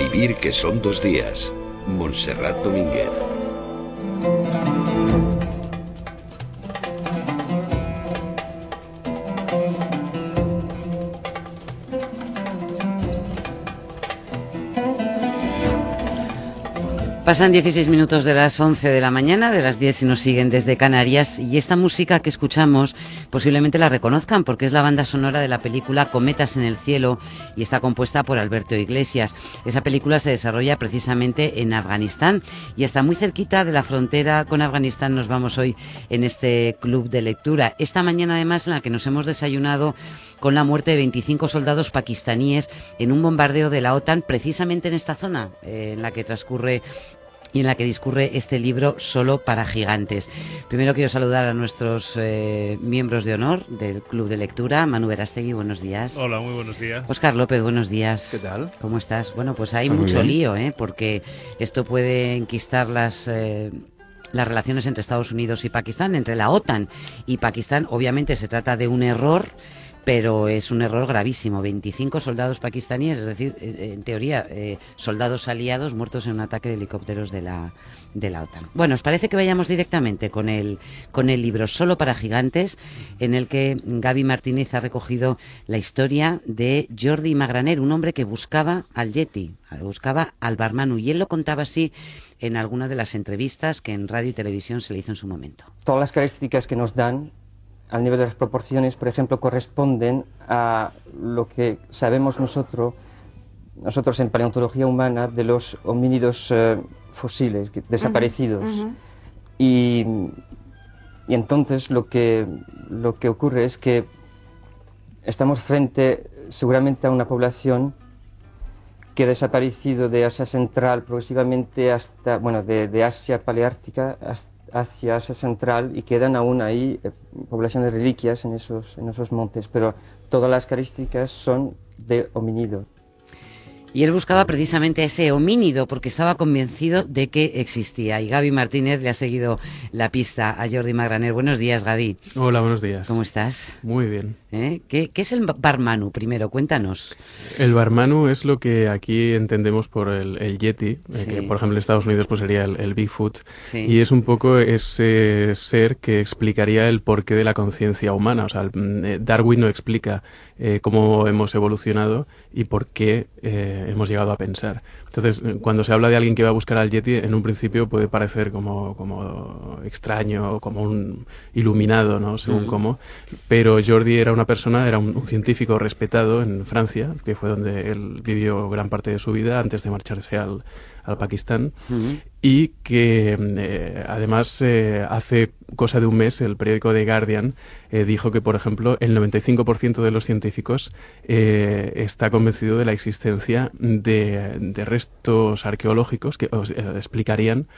Vivir que son dos días. Montserrat Domínguez. Pasan 16 minutos de las 11 de la mañana, de las 10 si nos siguen desde Canarias, y esta música que escuchamos posiblemente la reconozcan porque es la banda sonora de la película Cometas en el Cielo y está compuesta por Alberto Iglesias. Esa película se desarrolla precisamente en Afganistán y está muy cerquita de la frontera con Afganistán nos vamos hoy en este club de lectura. Esta mañana además en la que nos hemos desayunado con la muerte de 25 soldados pakistaníes en un bombardeo de la OTAN precisamente en esta zona eh, en la que transcurre y en la que discurre este libro Solo para Gigantes. Primero quiero saludar a nuestros eh, miembros de honor del Club de Lectura. Manu Verastegui, buenos días. Hola, muy buenos días. Oscar López, buenos días. ¿Qué tal? ¿Cómo estás? Bueno, pues hay mucho lío, ¿eh? porque esto puede enquistar las... Eh, las relaciones entre Estados Unidos y Pakistán, entre la OTAN y Pakistán, obviamente se trata de un error pero es un error gravísimo. 25 soldados pakistaníes, es decir, eh, eh, en teoría, eh, soldados aliados muertos en un ataque de helicópteros de la, de la OTAN. Bueno, ¿os parece que vayamos directamente con el, con el libro Solo para Gigantes, en el que Gaby Martínez ha recogido la historia de Jordi Magraner, un hombre que buscaba al Yeti, buscaba al Barmanu, y él lo contaba así en alguna de las entrevistas que en radio y televisión se le hizo en su momento. Todas las características que nos dan al nivel de las proporciones, por ejemplo, corresponden a lo que sabemos nosotros, nosotros en paleontología humana, de los homínidos eh, fósiles desaparecidos. Y, y, entonces lo que, lo que ocurre es que estamos frente seguramente a una población que ha desaparecido de Asia Central progresivamente hasta, bueno, de, de Asia Paleártica hasta hacia Asia Central y quedan aún ahí eh, poblaciones reliquias en esos, en esos montes, pero todas las características son de homínido. Y él buscaba precisamente ese homínido porque estaba convencido de que existía. Y Gaby Martínez le ha seguido la pista a Jordi Magraner. Buenos días, Gaby. Hola, buenos días. ¿Cómo estás? Muy bien. ¿Eh? ¿Qué, es el barmanu? Primero, cuéntanos. El barmanu es lo que aquí entendemos por el, yeti, eh, que por ejemplo en Estados Unidos pues sería el, Bigfoot. Y es un poco ese ser que explicaría el porqué de la conciencia humana. O sea, eh, Darwin no explica cómo hemos evolucionado y por qué hemos llegado a pensar. Entonces, cuando se habla de alguien que va a buscar al Yeti, en un principio puede parecer como, como extraño, como un iluminado, ¿no? Según cómo. Pero Jordi era una persona, era un, científico respetado en Francia, que fue donde él vivió gran parte de su vida antes de marcharse al, al Pakistán y que eh, además eh, hace cosa de un mes el periódico The Guardian eh, dijo que por ejemplo el 95% de los científicos está convencido de la existencia de, restos arqueológicos que explicarían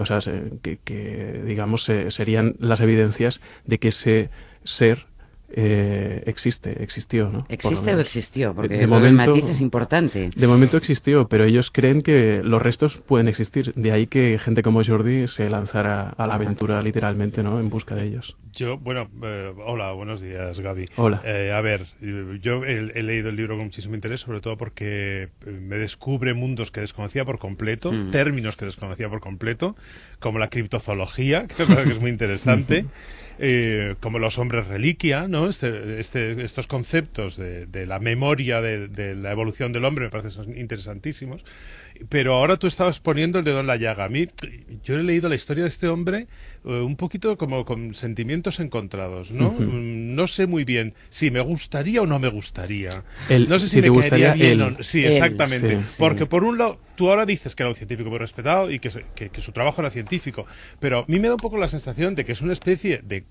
o sea que, que digamos serían las evidencias de que ese ser eh, existe, existió, ¿no? ¿Existe o existió? Porque de momento, el matiz es importante. De momento existió, pero ellos creen que los restos pueden existir. De ahí que gente como Jordi se lanzara a la aventura literalmente, ¿no? En busca de ellos. Yo, bueno, eh, hola, buenos días, Gaby. Hola. Eh, a ver, yo he, leído el libro con muchísimo interés, sobre todo porque me descubre mundos que desconocía por completo, mm. términos que desconocía por completo, como la criptozoología, que que es muy interesante. Eh, como los hombres reliquia, ¿no? Este, este, estos conceptos de, la memoria de, la evolución del hombre me parecen interesantísimos. Pero ahora tú estabas poniendo el dedo en la llaga. A mí, yo he leído la historia de este hombre eh, un poquito como con sentimientos encontrados, ¿no? Mm, no sé muy bien si me gustaría o no me gustaría. no sé si, me gustaría bien o Sí, exactamente. Porque por un lado, tú ahora dices que era un científico muy respetado y que, su trabajo era científico, pero a mí me da un poco la sensación de que es una especie de,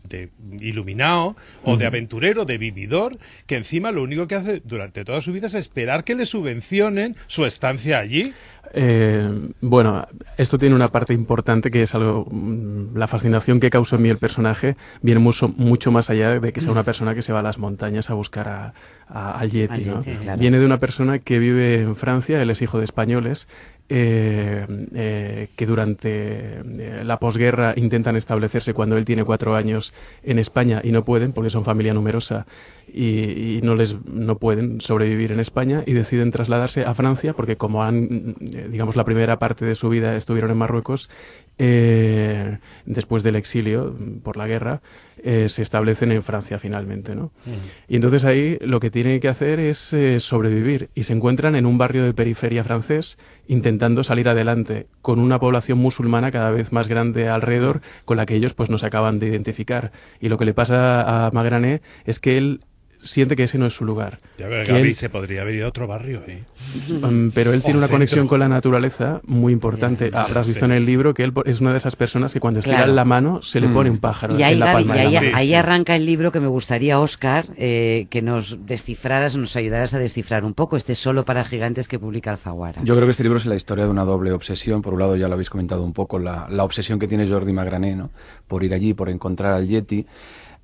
iluminado o de aventurero, de vividor, que encima lo único que hace durante toda su vida es esperar que le subvencionen su estancia allí. Eh, bueno, esto tiene una parte importante que es algo, mm, la fascinación que causó en mí el personaje viene mucho, mucho más allá de que sea una persona que se va a las montañas a buscar a, a, al Yeti. Viene de una persona que vive en Francia, él es hijo de españoles, eh, eh, que durante la posguerra intentan establecerse cuando él tiene cuatro años en España y no pueden porque son familia numerosa y, no les no pueden sobrevivir en España y deciden trasladarse a Francia porque como han digamos la primera parte de su vida estuvieron en Marruecos después del exilio por la guerra se establecen en Francia finalmente ¿no? y entonces ahí lo que tienen que hacer es sobrevivir y se encuentran en un barrio de periferia francés intentando salir adelante con una población musulmana cada vez más grande alrededor con la que ellos pues no se acaban de identificar. Y lo que le pasa a Magrané es que él siente que ese no es su lugar. Ya ver, Gaby se podría haber ido a otro barrio. ¿eh? Mm, pero él tiene una conexión con la naturaleza muy importante. Habrás visto en el libro que él es una de esas personas que cuando estira la mano se le pone un pájaro y ahí, en la palma y ahí, arranca el libro que me gustaría, Oscar, eh, que nos descifraras, nos ayudaras a descifrar un poco este Solo para Gigantes que publica Alfaguara. Yo creo que este libro es la historia de una doble obsesión. Por un lado, ya lo habéis comentado un poco, la, la obsesión que tiene Jordi Magrané ¿no? por ir allí, por encontrar al Yeti.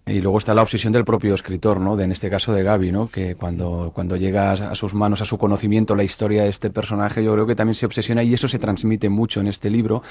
Y luego está la obsesión del propio escritor, ¿no? De, en este caso de Gaby, ¿no? Que cuando, cuando llega a sus manos, a su conocimiento, la historia de este personaje, yo creo que también se obsesiona y eso se transmite mucho en este libro.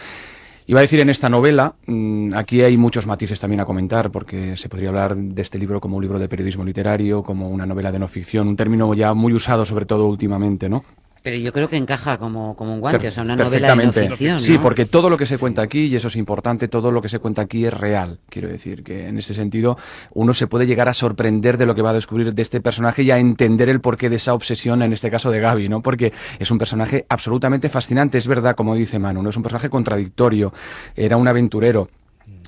Iba a decir en esta novela, mm, aquí hay muchos matices también a comentar, porque se podría hablar de este libro como un libro de periodismo literario, como una novela de no ficción, un término ya muy usado sobre todo últimamente, ¿no? Pero yo creo que encaja como, como un guante, o sea, una novela de no ficción. Sí, porque todo lo que se cuenta aquí, y eso es importante, todo lo que se cuenta aquí es real. Quiero decir que en ese sentido uno se puede llegar a sorprender de lo que va a descubrir de este personaje y a entender el porqué de esa obsesión, en este caso de Gaby, ¿no? Porque es un personaje absolutamente fascinante, es verdad, como dice Manu, ¿no? Es un personaje contradictorio, era un aventurero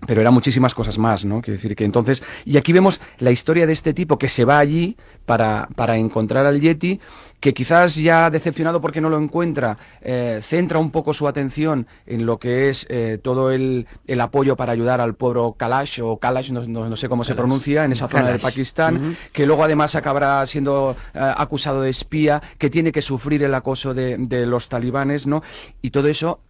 pero eran muchísimas cosas más, ¿no? Quiero decir que entonces, y aquí vemos la historia de este tipo que se va allí para, para encontrar al Yeti, que quizás ya decepcionado porque no lo encuentra, eh, centra un poco su atención en lo que es eh, todo el, el, apoyo para ayudar al pueblo Kalash o Kalash, no, no, sé cómo se pronuncia, en esa zona de Pakistán, que luego además acabará siendo eh, acusado de espía, que tiene que sufrir el acoso de, de los talibanes, ¿no? Y todo eso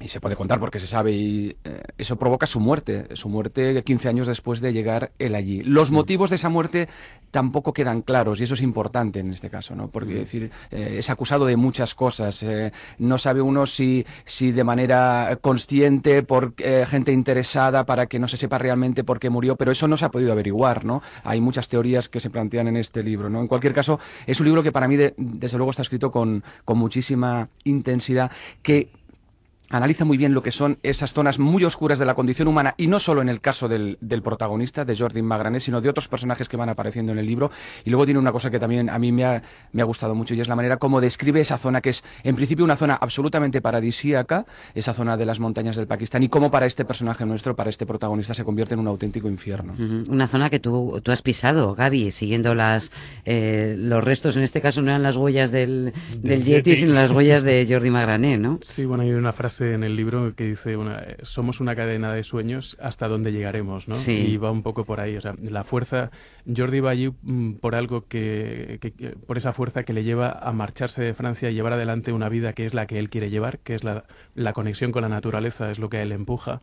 y se puede contar porque se sabe y eh, eso provoca su muerte, su muerte 15 años después de llegar él allí. Los motivos de esa muerte tampoco quedan claros y eso es importante en este caso, ¿no? Porque decir, eh, es acusado de muchas cosas, eh, no sabe uno si, si de manera consciente por gente interesada para que no se sepa realmente por qué murió, pero eso no se ha podido averiguar, ¿no? Hay muchas teorías que se plantean en este libro, ¿no? En cualquier caso, es un libro que para mí desde luego está escrito con, con muchísima intensidad que analiza muy bien lo que son esas zonas muy oscuras de la condición humana y no solo en el caso del, protagonista, de Jordi Magrané, sino de otros personajes que van apareciendo en el libro. Y luego tiene una cosa que también a mí me ha, me ha gustado mucho y es la manera como describe esa zona que es en principio una zona absolutamente paradisíaca, esa zona de las montañas del Pakistán y cómo para este personaje nuestro, para este protagonista, se convierte en un auténtico infierno. Una zona que tú, tú has pisado, Gaby, siguiendo las, eh, los restos, en este caso no eran las huellas del, del Yeti, sino las huellas de Jordi Magrané, ¿no? Sí, bueno, hay una frase en el libro que dice una, somos una cadena de sueños hasta donde llegaremos, ¿no? Y va un poco por ahí, o sea, la fuerza, Jordi va allí mm, por algo que, por esa fuerza que le lleva a marcharse de Francia y llevar adelante una vida que es la que él quiere llevar, que es la, la conexión con la naturaleza, es lo que a él empuja.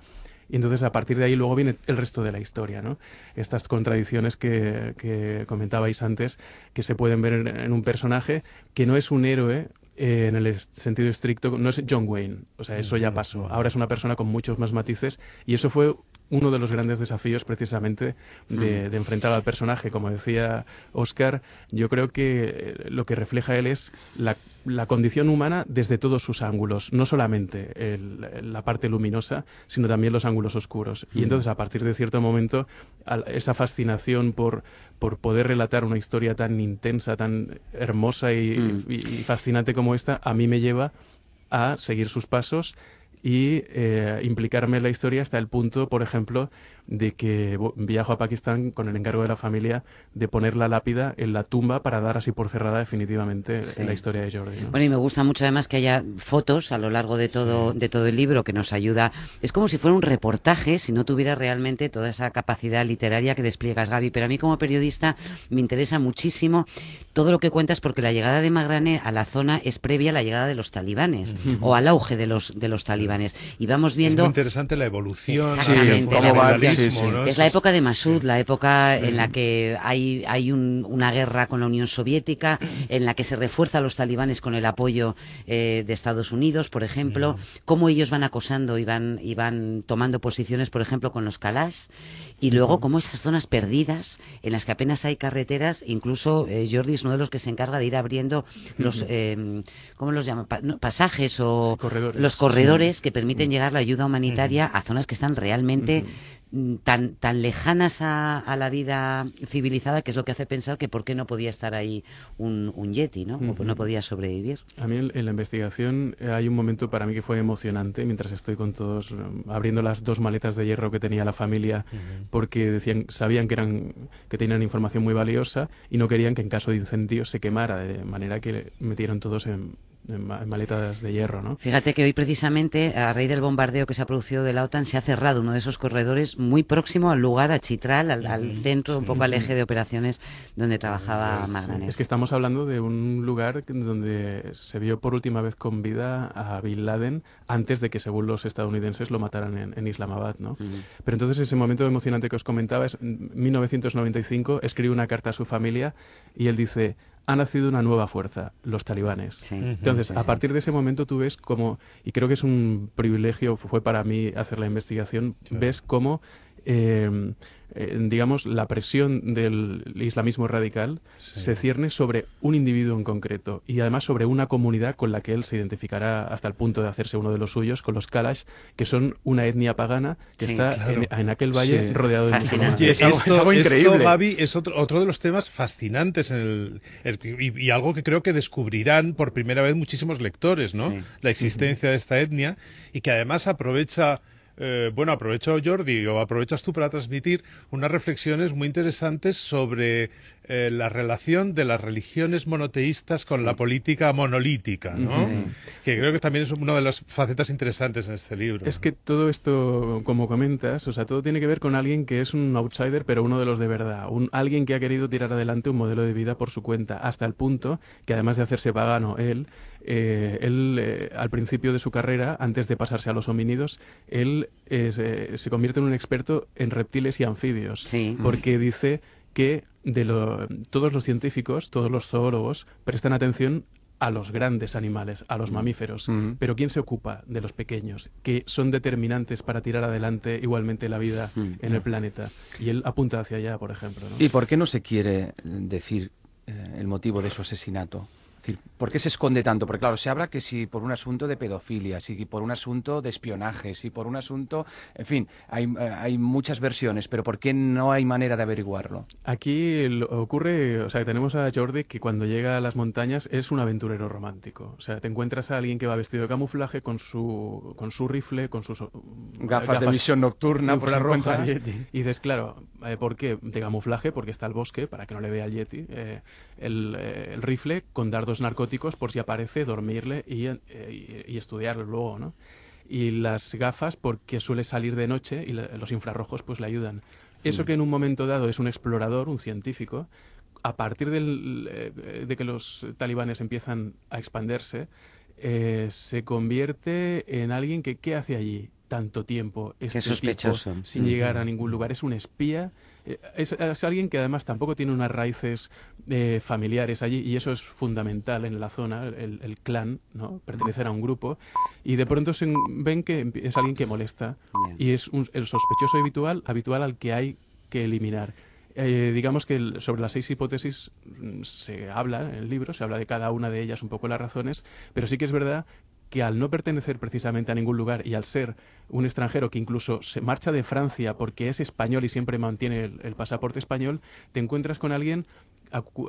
Y entonces a partir de ahí luego viene el resto de la historia, ¿no? Estas contradicciones que, que comentabais antes, que se pueden ver en, un personaje que no es un héroe eh, en el sentido estricto, no es John Wayne, o sea, eso ya pasó. Ahora es una persona con muchos más matices y eso fue uno de los grandes desafíos precisamente de, enfrentar al personaje. Como decía Oscar, yo creo que eh, lo que refleja él es la, condición humana desde todos sus ángulos, no solamente la parte luminosa, sino también los ángulos oscuros. Y entonces, a partir de cierto momento, esa fascinación por, por poder relatar una historia tan intensa, tan hermosa y fascinante como esta, a mí me lleva a seguir sus pasos y eh, implicarme en la historia hasta el punto, por ejemplo, de que viajo a Pakistán con el encargo de la familia de poner la lápida en la tumba para dar así por cerrada definitivamente en la historia de Jordi. Bueno, y me gusta mucho además que haya fotos a lo largo de todo, de todo el libro que nos ayuda. Es como si fuera un reportaje si no tuviera realmente toda esa capacidad literaria que despliegas, Gaby. Pero a mí como periodista me interesa muchísimo todo lo que cuentas porque la llegada de Magrané a la zona es previa a la llegada de los talibanes o al auge de los, de los talibanes talibanes. Y vamos viendo... Es muy interesante la evolución. Exactamente. Es la época de Masud, la época en la que hay, hay una guerra con la Unión Soviética, en la que se refuerza a los talibanes con el apoyo eh, de Estados Unidos, por ejemplo, cómo ellos van acosando y van, y van tomando posiciones, por ejemplo, con los Kalash, y luego cómo esas zonas perdidas, en las que apenas hay carreteras, incluso eh, Jordi es uno de los que se encarga de ir abriendo los, eh, ¿cómo los llaman? pasajes o los corredores que permiten llegar la ayuda humanitaria a zonas que están realmente Mm, tan, tan lejanas a, la vida civilizada que es lo que hace pensar que por qué no podía estar ahí un, un yeti, ¿no? O no podía sobrevivir. A mí en, la investigación eh, hay un momento para mí que fue emocionante mientras estoy con todos mm, abriendo las dos maletas de hierro que tenía la familia porque decían sabían que eran que tenían información muy valiosa y no querían que en caso de incendio se quemara de manera que metieron todos en, en maletas de hierro, ¿no? Fíjate que hoy precisamente, a raíz del bombardeo que se ha producido de la OTAN, se ha cerrado uno de esos corredores muy próximo al lugar, a Chitral, al, centro, un poco al eje de operaciones donde trabajaba Magdaner. Es que estamos hablando de un lugar donde se vio por última vez con vida a Bin Laden antes de que, según los estadounidenses, lo mataran en, Islamabad, ¿no? Pero entonces ese momento emocionante que os comentaba es 1995, escribe una carta a su familia y él dice ha nacido una nueva fuerza, los talibanes. Entonces, a partir de ese momento tú ves como, y creo que es un privilegio, fue para mí hacer la investigación, ves cómo eh, eh, digamos, la presión del islamismo radical se cierne sobre un individuo en concreto y además sobre una comunidad con la que él se identificará hasta el punto de hacerse uno de los suyos, con los Kalash, que son una etnia pagana que está en, aquel valle rodeado de musulmanes. es, algo, increíble. es otro, otro de los temas fascinantes en el, y, algo que creo que descubrirán por primera vez muchísimos lectores, ¿no? La existencia de esta etnia y que además aprovecha eh, bueno, aprovecho Jordi o aprovechas tú para transmitir unas reflexiones muy interesantes sobre eh, la relación de las religiones monoteístas con la política monolítica, ¿no? Que creo que también es una de las facetas interesantes en este libro. Es que todo esto, como comentas, o sea, todo tiene que ver con alguien que es un outsider, pero uno de los de verdad, un, alguien que ha querido tirar adelante un modelo de vida por su cuenta, hasta el punto que además de hacerse pagano él, eh, él al principio de su carrera, antes de pasarse a los homínidos, él se convierte en un experto en reptiles y anfibios, porque dice que de todos los científicos, todos los zoólogos, prestan atención a los grandes animales, a los mm. mamíferos. Mm. Pero ¿quién se ocupa de los pequeños, que son determinantes para tirar adelante igualmente la vida mm. en el planeta? Y él apunta hacia allá, por ejemplo. ¿Y por qué no se quiere decir eh, el motivo de su asesinato? ¿Por qué se esconde tanto? Porque claro, se habla que si por un asunto de pedofilia, si por un asunto de espionaje, si por un asunto, en fin, hay, eh, hay muchas versiones, pero ¿por qué no hay manera de averiguarlo? Aquí ocurre, o sea, tenemos a Jordi que cuando llega a las montañas es un aventurero romántico. O sea, te encuentras a alguien que va vestido de camuflaje con su, con su rifle, con sus gafas, de visión nocturna, por roja, y dices, claro, eh, ¿por qué? De camuflaje, porque está el bosque, para que no le vea el Yeti, eh, el, el rifle con dardos narcóticos por si aparece, dormirle y, eh, y, estudiarlo luego, ¿no? Y las gafas porque suele salir de noche y los infrarrojos pues le ayudan. Eso mm. que en un momento dado es un explorador, un científico, a partir del, eh, de que los talibanes empiezan a expandirse, eh, se convierte en alguien que ¿qué hace allí? Tanto tiempo este sospechoso. sin llegar a ningún lugar. Es un espía, eh, es, alguien que además tampoco tiene unas raíces eh, familiares allí y eso es fundamental en la zona, el, clan, ¿no? pertenecer a un grupo y de pronto se ven que es alguien que molesta y es el sospechoso habitual, habitual al que hay que eliminar. Eh, digamos que sobre las seis hipótesis mm, se habla en el libro, se habla de cada una de ellas un poco las razones, pero sí que es verdad que al no pertenecer precisamente a ningún lugar y al ser un extranjero que incluso se marcha de Francia porque es español y siempre mantiene el, pasaporte español, te encuentras con alguien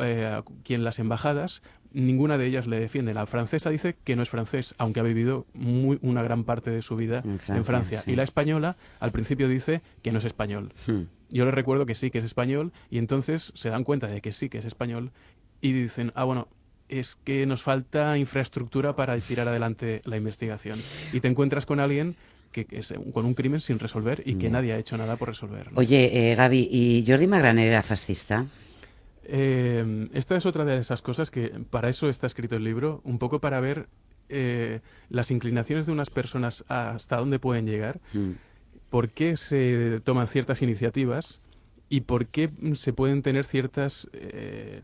eh, a, quien las embajadas, ninguna de ellas le defiende. La francesa dice que no es francés, aunque ha vivido muy, una gran parte de su vida en Francia. Y la española al principio dice que no es español. Hmm. Yo les recuerdo que sí que es español y entonces se dan cuenta de que sí que es español y dicen, ah, bueno, es que nos falta infraestructura para tirar adelante la investigación. Y te encuentras con alguien que, es con un crimen sin resolver y que nadie ha hecho nada por resolverlo. Oye, eh, Gaby, ¿y Jordi Magraner era fascista? Eh, esta es otra de esas cosas que para eso está escrito el libro, un poco para ver eh, las inclinaciones de unas personas hasta dónde pueden llegar, mm. por qué se toman ciertas iniciativas y por qué se pueden tener ciertas, eh,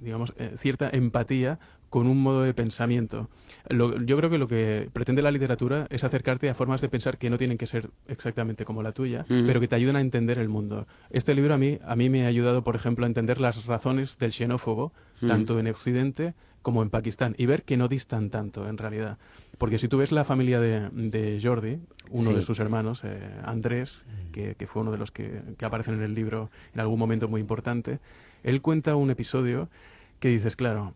digamos, eh, cierta empatía con un modo de pensamiento. yo creo que lo que pretende la literatura es acercarte a formas de pensar que no tienen que ser exactamente como la tuya, pero que te ayudan a entender el mundo. Este libro a mí, a mí me ha ayudado, por ejemplo, a entender las razones del xenófobo, tanto en Occidente como en Pakistán, y ver que no distan tanto, en realidad. Porque si tú ves la familia de, Jordi, uno de sus hermanos, eh, Andrés, que, fue uno de los que, que aparecen en el libro en algún momento muy importante, él cuenta un episodio que dices, claro,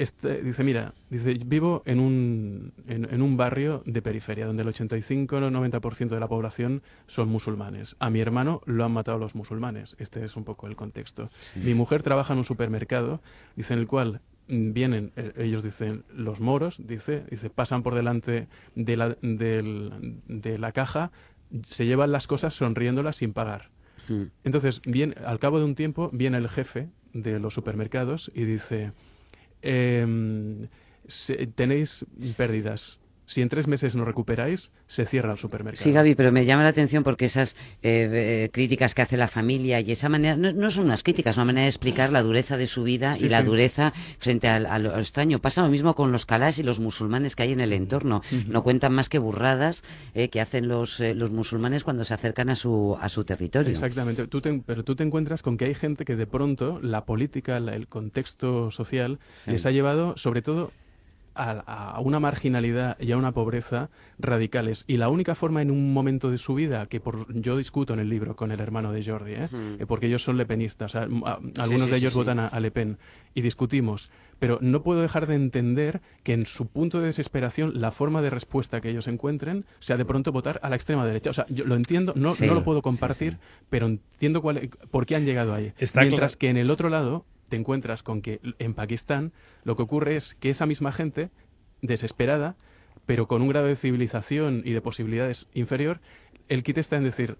este, dice, mira, dice, vivo en un, en, un barrio de periferia donde el 85 o 90% de la población son musulmanes. A mi hermano lo han matado los musulmanes. Este es un poco el contexto. Mi mujer trabaja en un supermercado, dice, en el cual vienen, eh, ellos dicen, los moros, dice, dice pasan por delante de la, de la caja, se llevan las cosas sonriéndolas sin pagar. Hmm. Entonces, bien, al cabo de un tiempo, viene el jefe de los supermercados y dice, eh, tenéis pérdidas si en tres meses no recuperáis, se cierra el supermercado. Sí, Gaby, pero me llama la atención porque esas eh, eh, críticas que hace la familia y esa manera, no, son unas críticas, una manera de explicar la dureza de su vida y la dureza frente al, lo extraño. Pasa lo mismo con los calás y los musulmanes que hay en el entorno. No cuentan más que burradas eh, que hacen los, los musulmanes cuando se acercan a su, a su territorio. Exactamente, tú pero tú te encuentras con que hay gente que de pronto la política, el contexto social, les ha llevado sobre todo a, una marginalidad y a una pobreza radicales. Y la única forma en un momento de su vida, que por, yo discuto en el libro con el hermano de Jordi, ¿eh? eh porque ellos son lepenistas, algunos de ellos votan a, Le Pen, y discutimos, pero no puedo dejar de entender que en su punto de desesperación la forma de respuesta que ellos encuentren sea de pronto votar a la extrema derecha. O sea, yo lo entiendo, no, no lo puedo compartir, pero entiendo cuál, por qué han llegado ahí. Mientras que en el otro lado te encuentras con que en Pakistán lo que ocurre es que esa misma gente, desesperada, pero con un grado de civilización y de posibilidades inferior, el kit está en decir,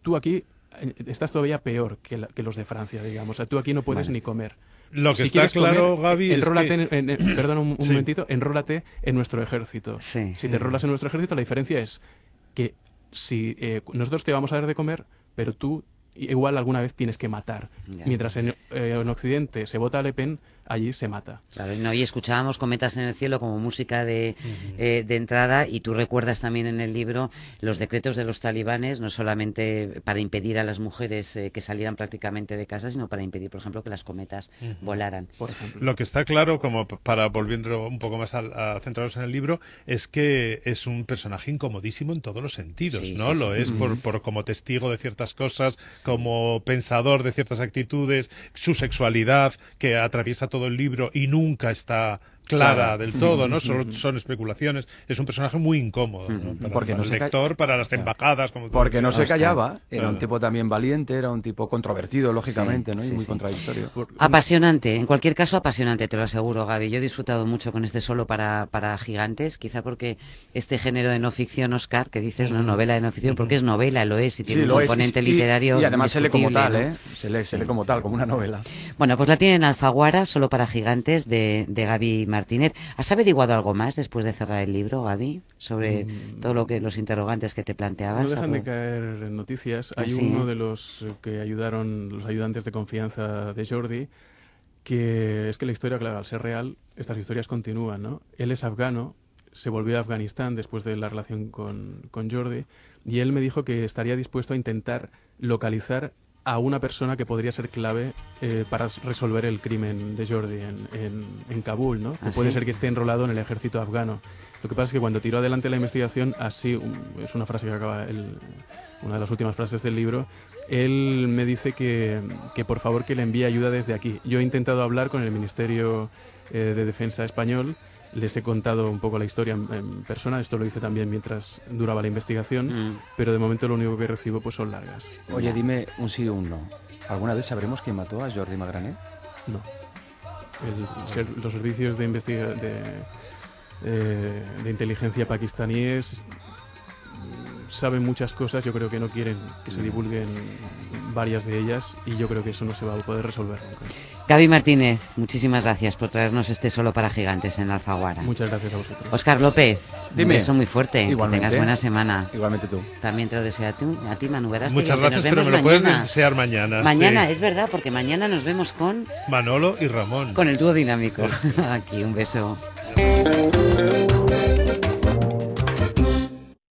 tú aquí eh, estás todavía peor que, los de Francia, digamos. O sea, tú aquí no puedes ni comer. Lo que está claro, Gaby, es que... en, perdón un, momentito, enrólate en nuestro ejército. Si te enrolas en nuestro ejército, la diferencia es que si eh, nosotros te vamos a dar de comer, pero tú igual alguna vez tienes que matar. Mientras en, eh, en, Occidente se vota a Le Pen, allí se mata. Claro, no, y escuchábamos Cometas en el Cielo como música de, eh, de, entrada y tú recuerdas también en el libro los decretos de los talibanes, no solamente para impedir a las mujeres eh, que salieran prácticamente de casa, sino para impedir, por ejemplo, que las cometas volaran. Por Lo que está claro, como para volviendo un poco más a, centrarnos en el libro, es que es un personaje incomodísimo en todos los sentidos, ¿no? Lo es por, por, como testigo de ciertas cosas, como pensador de ciertas actitudes, su sexualidad que atraviesa todo el libro y nunca está clara del todo, ¿no? Solo son especulaciones. Es un personaje muy incómodo, Para, porque no el lector, para las embajadas. Como porque no se callaba, era un tipo también valiente, era un tipo controvertido, lógicamente, ¿no? y muy contradictorio. Apasionante, en cualquier caso apasionante, te lo aseguro, Gaby. Yo he disfrutado mucho con este solo para, para gigantes, quizá porque este género de no ficción, Oscar, que dices, no, novela de no ficción, porque es novela, lo es, y tiene un componente literario. Y, además se lee como tal, ¿eh? Se lee, se lee como tal, como una novela. Bueno, pues la tienen Alfaguara, solo para gigantes, de, de Gaby Martínez. ¿Has averiguado algo más después de cerrar el libro, Gaby, sobre mm. todo lo que los interrogantes que te planteabas? No dejan de caer noticias. Hay uno de los que ayudaron, los ayudantes de confianza de Jordi, que es que la historia, claro, al ser real, estas historias continúan, ¿no? Él es afgano, se volvió a Afganistán después de la relación con, con Jordi, y él me dijo que estaría dispuesto a intentar localizar a una persona que podría ser clave eh, para resolver el crimen de Jordi en, en, Kabul, ¿no? Que ¿Ah, puede ser que esté enrolado en el ejército afgano. Lo que pasa es que cuando tiró adelante la investigación, así, es una frase que acaba, el, una de las últimas frases del libro, él me dice que, que, por favor que le envíe ayuda desde aquí. Yo he intentado hablar con el Ministerio eh, de Defensa español les he contado un poco la historia en, persona, esto lo hice también mientras duraba la investigación, mm. pero de momento lo único que recibo pues son largas. Oye, dime un sí o un no. ¿Alguna vez sabremos quién mató a Jordi Magrané? No. los servicios de, de, eh, de inteligencia pakistaníes saben muchas cosas, yo creo que no quieren que se divulguen varias de ellas y yo creo que eso no se va a poder resolver nunca. Gaby Martínez, muchísimas gracias por traernos este solo para gigantes en Alfaguara. Muchas gracias a vosotros. Oscar López, Dime. un beso muy fuerte. Igualmente. Que tengas buena semana. Igualmente tú. También te lo deseo a ti, a ti Manu Muchas que gracias, pero me lo puedes desear mañana. Mañana, sí. es verdad, porque mañana nos vemos con, Manolo y Ramón. con el dúo dinámico. Aquí, un beso.